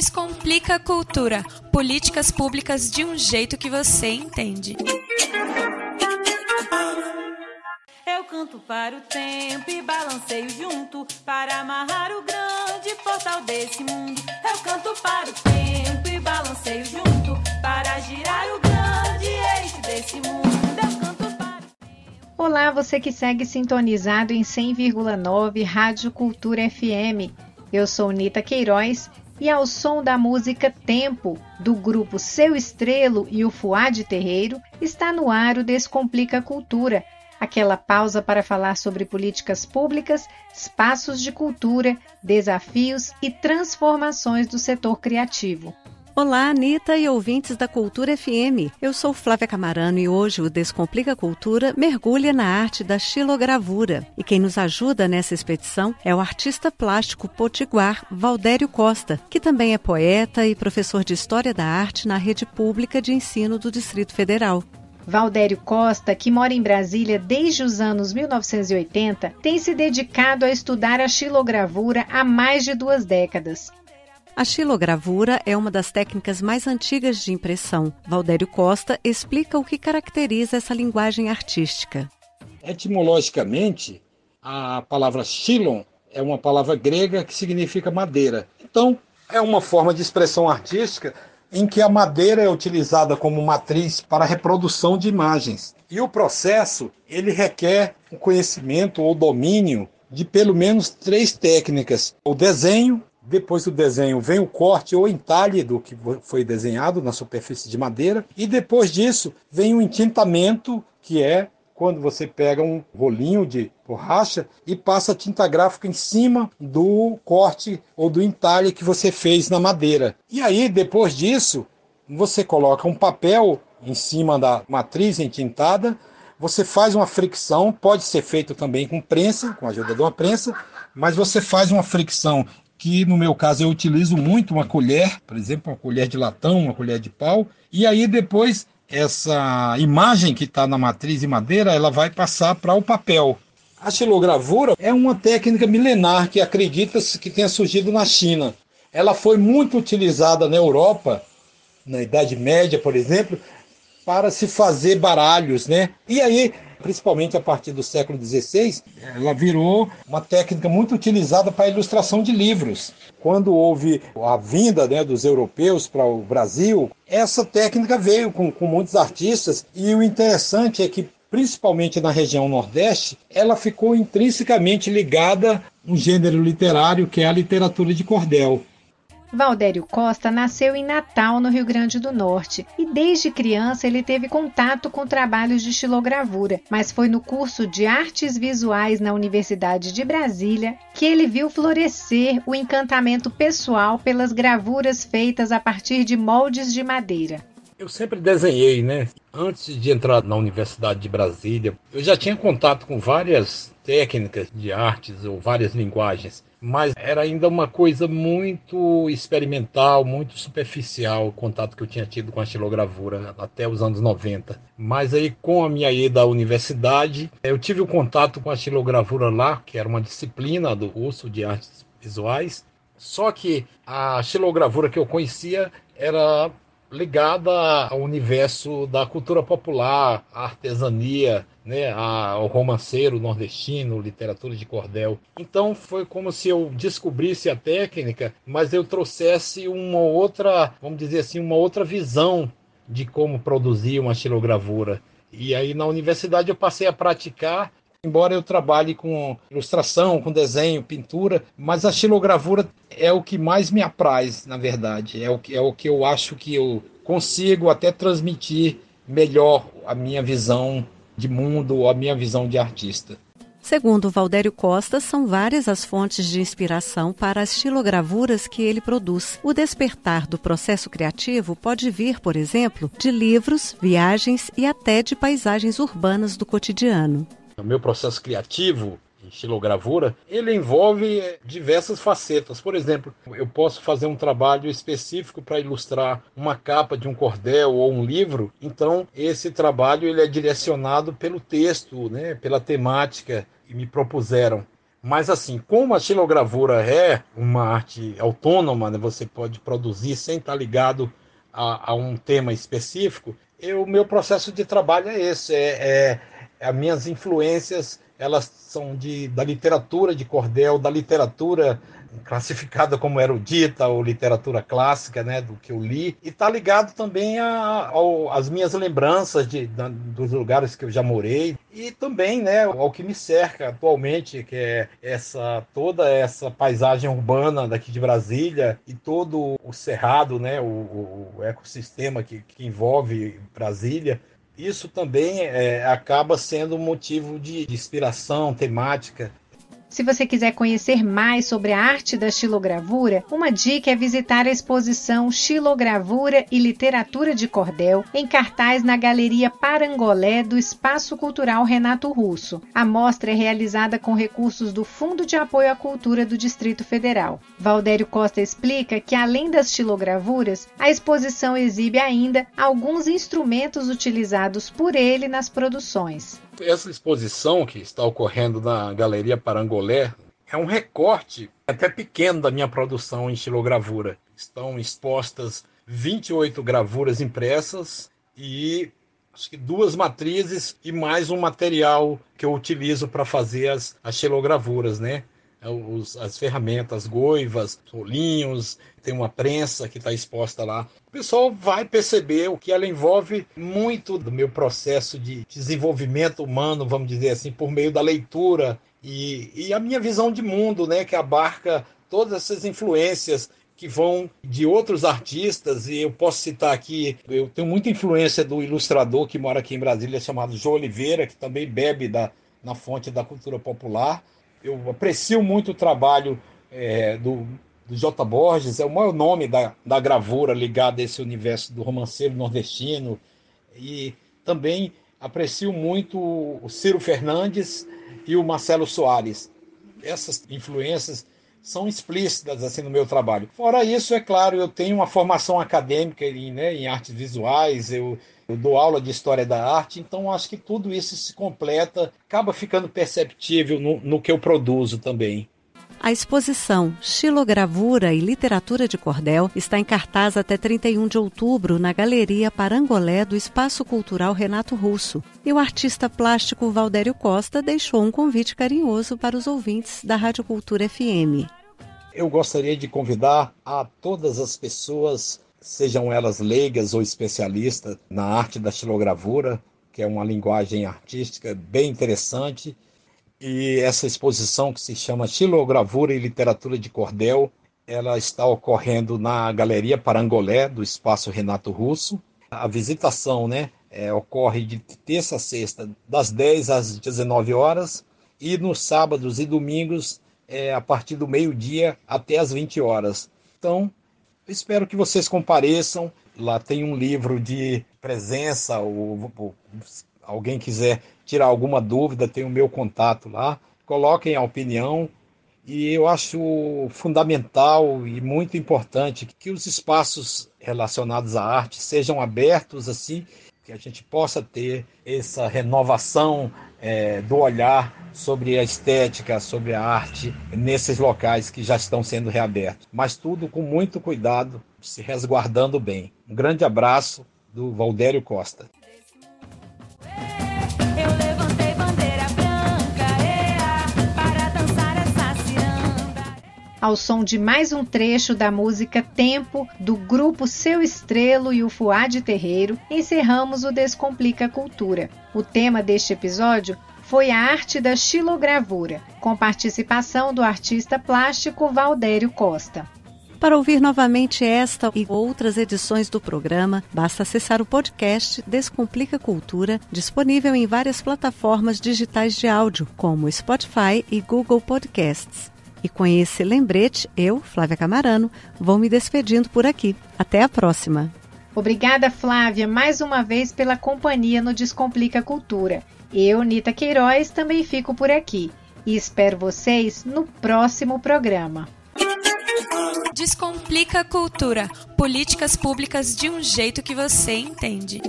Descomplica a cultura. Políticas públicas de um jeito que você entende. Eu canto para o tempo e balanceio junto para amarrar o grande portal desse mundo. Eu canto para o tempo e balanceio junto para girar o grande eixo desse mundo. Olá, você que segue sintonizado em 100,9 Rádio Cultura FM. Eu sou Nita Queiroz e ao som da música Tempo, do grupo Seu Estrelo e o Fuad Terreiro, está no ar o Descomplica Cultura, aquela pausa para falar sobre políticas públicas, espaços de cultura, desafios e transformações do setor criativo. Olá, Anitta e ouvintes da Cultura FM. Eu sou Flávia Camarano e hoje o Descomplica Cultura mergulha na arte da xilogravura. E quem nos ajuda nessa expedição é o artista plástico potiguar Valdério Costa, que também é poeta e professor de História da Arte na rede pública de ensino do Distrito Federal. Valdério Costa, que mora em Brasília desde os anos 1980, tem se dedicado a estudar a xilogravura há mais de duas décadas. A xilogravura é uma das técnicas mais antigas de impressão. Valdério Costa explica o que caracteriza essa linguagem artística. Etimologicamente, a palavra xilon é uma palavra grega que significa madeira. Então, é uma forma de expressão artística em que a madeira é utilizada como matriz para a reprodução de imagens. E o processo, ele requer o conhecimento ou domínio de pelo menos três técnicas: o desenho, depois do desenho vem o corte ou entalhe do que foi desenhado na superfície de madeira. E depois disso vem o entintamento, que é quando você pega um rolinho de borracha e passa tinta gráfica em cima do corte ou do entalhe que você fez na madeira. E aí, depois disso, você coloca um papel em cima da matriz entintada, você faz uma fricção, pode ser feito também com prensa, com a ajuda de uma prensa, mas você faz uma fricção que no meu caso eu utilizo muito uma colher, por exemplo, uma colher de latão, uma colher de pau, e aí depois essa imagem que está na matriz de madeira, ela vai passar para o papel. A xilogravura é uma técnica milenar que acredita-se que tenha surgido na China. Ela foi muito utilizada na Europa, na Idade Média, por exemplo, para se fazer baralhos, né? E aí principalmente a partir do século XVI, ela virou uma técnica muito utilizada para a ilustração de livros. Quando houve a vinda né, dos europeus para o Brasil, essa técnica veio com, com muitos artistas, e o interessante é que principalmente na região Nordeste, ela ficou intrinsecamente ligada a um gênero literário que é a literatura de cordel. Valdério Costa nasceu em Natal, no Rio Grande do Norte, e desde criança ele teve contato com trabalhos de xilogravura, mas foi no curso de Artes Visuais na Universidade de Brasília que ele viu florescer o encantamento pessoal pelas gravuras feitas a partir de moldes de madeira. Eu sempre desenhei, né? Antes de entrar na Universidade de Brasília, eu já tinha contato com várias técnicas de artes ou várias linguagens mas era ainda uma coisa muito experimental, muito superficial o contato que eu tinha tido com a xilogravura até os anos 90. Mas aí com a minha ida à universidade, eu tive o um contato com a xilogravura lá, que era uma disciplina do curso de artes visuais. Só que a xilogravura que eu conhecia era ligada ao universo da cultura popular, à artesania, né, ao romanceiro nordestino, literatura de cordel. Então foi como se eu descobrisse a técnica, mas eu trouxesse uma outra, vamos dizer assim, uma outra visão de como produzir uma xilogravura. E aí na universidade eu passei a praticar Embora eu trabalhe com ilustração, com desenho, pintura, mas a xilogravura é o que mais me apraz, na verdade. É o que, é o que eu acho que eu consigo até transmitir melhor a minha visão de mundo, a minha visão de artista. Segundo Valdério Costa, são várias as fontes de inspiração para as xilogravuras que ele produz. O despertar do processo criativo pode vir, por exemplo, de livros, viagens e até de paisagens urbanas do cotidiano. O meu processo criativo em xilogravura, ele envolve diversas facetas. Por exemplo, eu posso fazer um trabalho específico para ilustrar uma capa de um cordel ou um livro, então esse trabalho ele é direcionado pelo texto, né, pela temática que me propuseram. Mas assim, como a xilogravura é uma arte autônoma, né, você pode produzir sem estar ligado a, a um tema específico, o meu processo de trabalho é esse, é, é as minhas influências elas são de, da literatura de cordel, da literatura classificada como erudita ou literatura clássica, né, do que eu li, e está ligado também às minhas lembranças de, da, dos lugares que eu já morei. E também, né, ao que me cerca atualmente, que é essa toda essa paisagem urbana daqui de Brasília e todo o cerrado, né, o, o ecossistema que, que envolve Brasília isso também é, acaba sendo motivo de, de inspiração temática se você quiser conhecer mais sobre a arte da xilogravura, uma dica é visitar a exposição Xilogravura e Literatura de Cordel, em cartaz na Galeria Parangolé do Espaço Cultural Renato Russo. A mostra é realizada com recursos do Fundo de Apoio à Cultura do Distrito Federal. Valdério Costa explica que, além das xilogravuras, a exposição exibe ainda alguns instrumentos utilizados por ele nas produções essa exposição que está ocorrendo na Galeria Parangolé é um recorte até pequeno da minha produção em estilogravura. Estão expostas 28 gravuras impressas e acho que duas matrizes e mais um material que eu utilizo para fazer as, as xilogravuras, né? É os, as ferramentas, goivas, rolinhos, tem uma prensa que está exposta lá. O pessoal vai perceber o que ela envolve muito do meu processo de desenvolvimento humano, vamos dizer assim, por meio da leitura e, e a minha visão de mundo, né, que abarca todas essas influências que vão de outros artistas, e eu posso citar aqui, eu tenho muita influência do ilustrador que mora aqui em Brasília, chamado João Oliveira, que também bebe da, na fonte da cultura popular eu aprecio muito o trabalho é, do, do J. Borges, é o maior nome da, da gravura ligada a esse universo do romanceiro nordestino. E também aprecio muito o Ciro Fernandes e o Marcelo Soares. Essas influências são explícitas assim no meu trabalho. Fora isso, é claro, eu tenho uma formação acadêmica em, né, em artes visuais, eu, eu dou aula de história da arte, então acho que tudo isso se completa, acaba ficando perceptível no, no que eu produzo também. A exposição Xilogravura e Literatura de Cordel está em cartaz até 31 de outubro na Galeria Parangolé do Espaço Cultural Renato Russo. E o artista plástico Valdério Costa deixou um convite carinhoso para os ouvintes da Rádio Cultura FM. Eu gostaria de convidar a todas as pessoas, sejam elas leigas ou especialistas na arte da xilogravura, que é uma linguagem artística bem interessante, e essa exposição que se chama Xilogravura e Literatura de Cordel, ela está ocorrendo na Galeria Parangolé do Espaço Renato Russo. A visitação, né, é, ocorre de terça a sexta, das 10 às 19 horas, e nos sábados e domingos, é, a partir do meio-dia até às 20 horas. Então, espero que vocês compareçam. Lá tem um livro de presença, ou, ou alguém quiser tirar alguma dúvida, tem o meu contato lá. Coloquem a opinião. E eu acho fundamental e muito importante que os espaços relacionados à arte sejam abertos assim, que a gente possa ter essa renovação é, do olhar sobre a estética, sobre a arte nesses locais que já estão sendo reabertos. Mas tudo com muito cuidado, se resguardando bem. Um grande abraço do Valdério Costa. ao som de mais um trecho da música Tempo, do grupo Seu Estrelo e o Fuad Terreiro, encerramos o Descomplica Cultura. O tema deste episódio foi a arte da xilogravura, com participação do artista plástico Valdério Costa. Para ouvir novamente esta e outras edições do programa, basta acessar o podcast Descomplica Cultura, disponível em várias plataformas digitais de áudio, como Spotify e Google Podcasts. E com esse lembrete, eu, Flávia Camarano, vou me despedindo por aqui. Até a próxima. Obrigada, Flávia, mais uma vez pela companhia no Descomplica Cultura. Eu, Nita Queiroz, também fico por aqui e espero vocês no próximo programa. Descomplica Cultura políticas públicas de um jeito que você entende.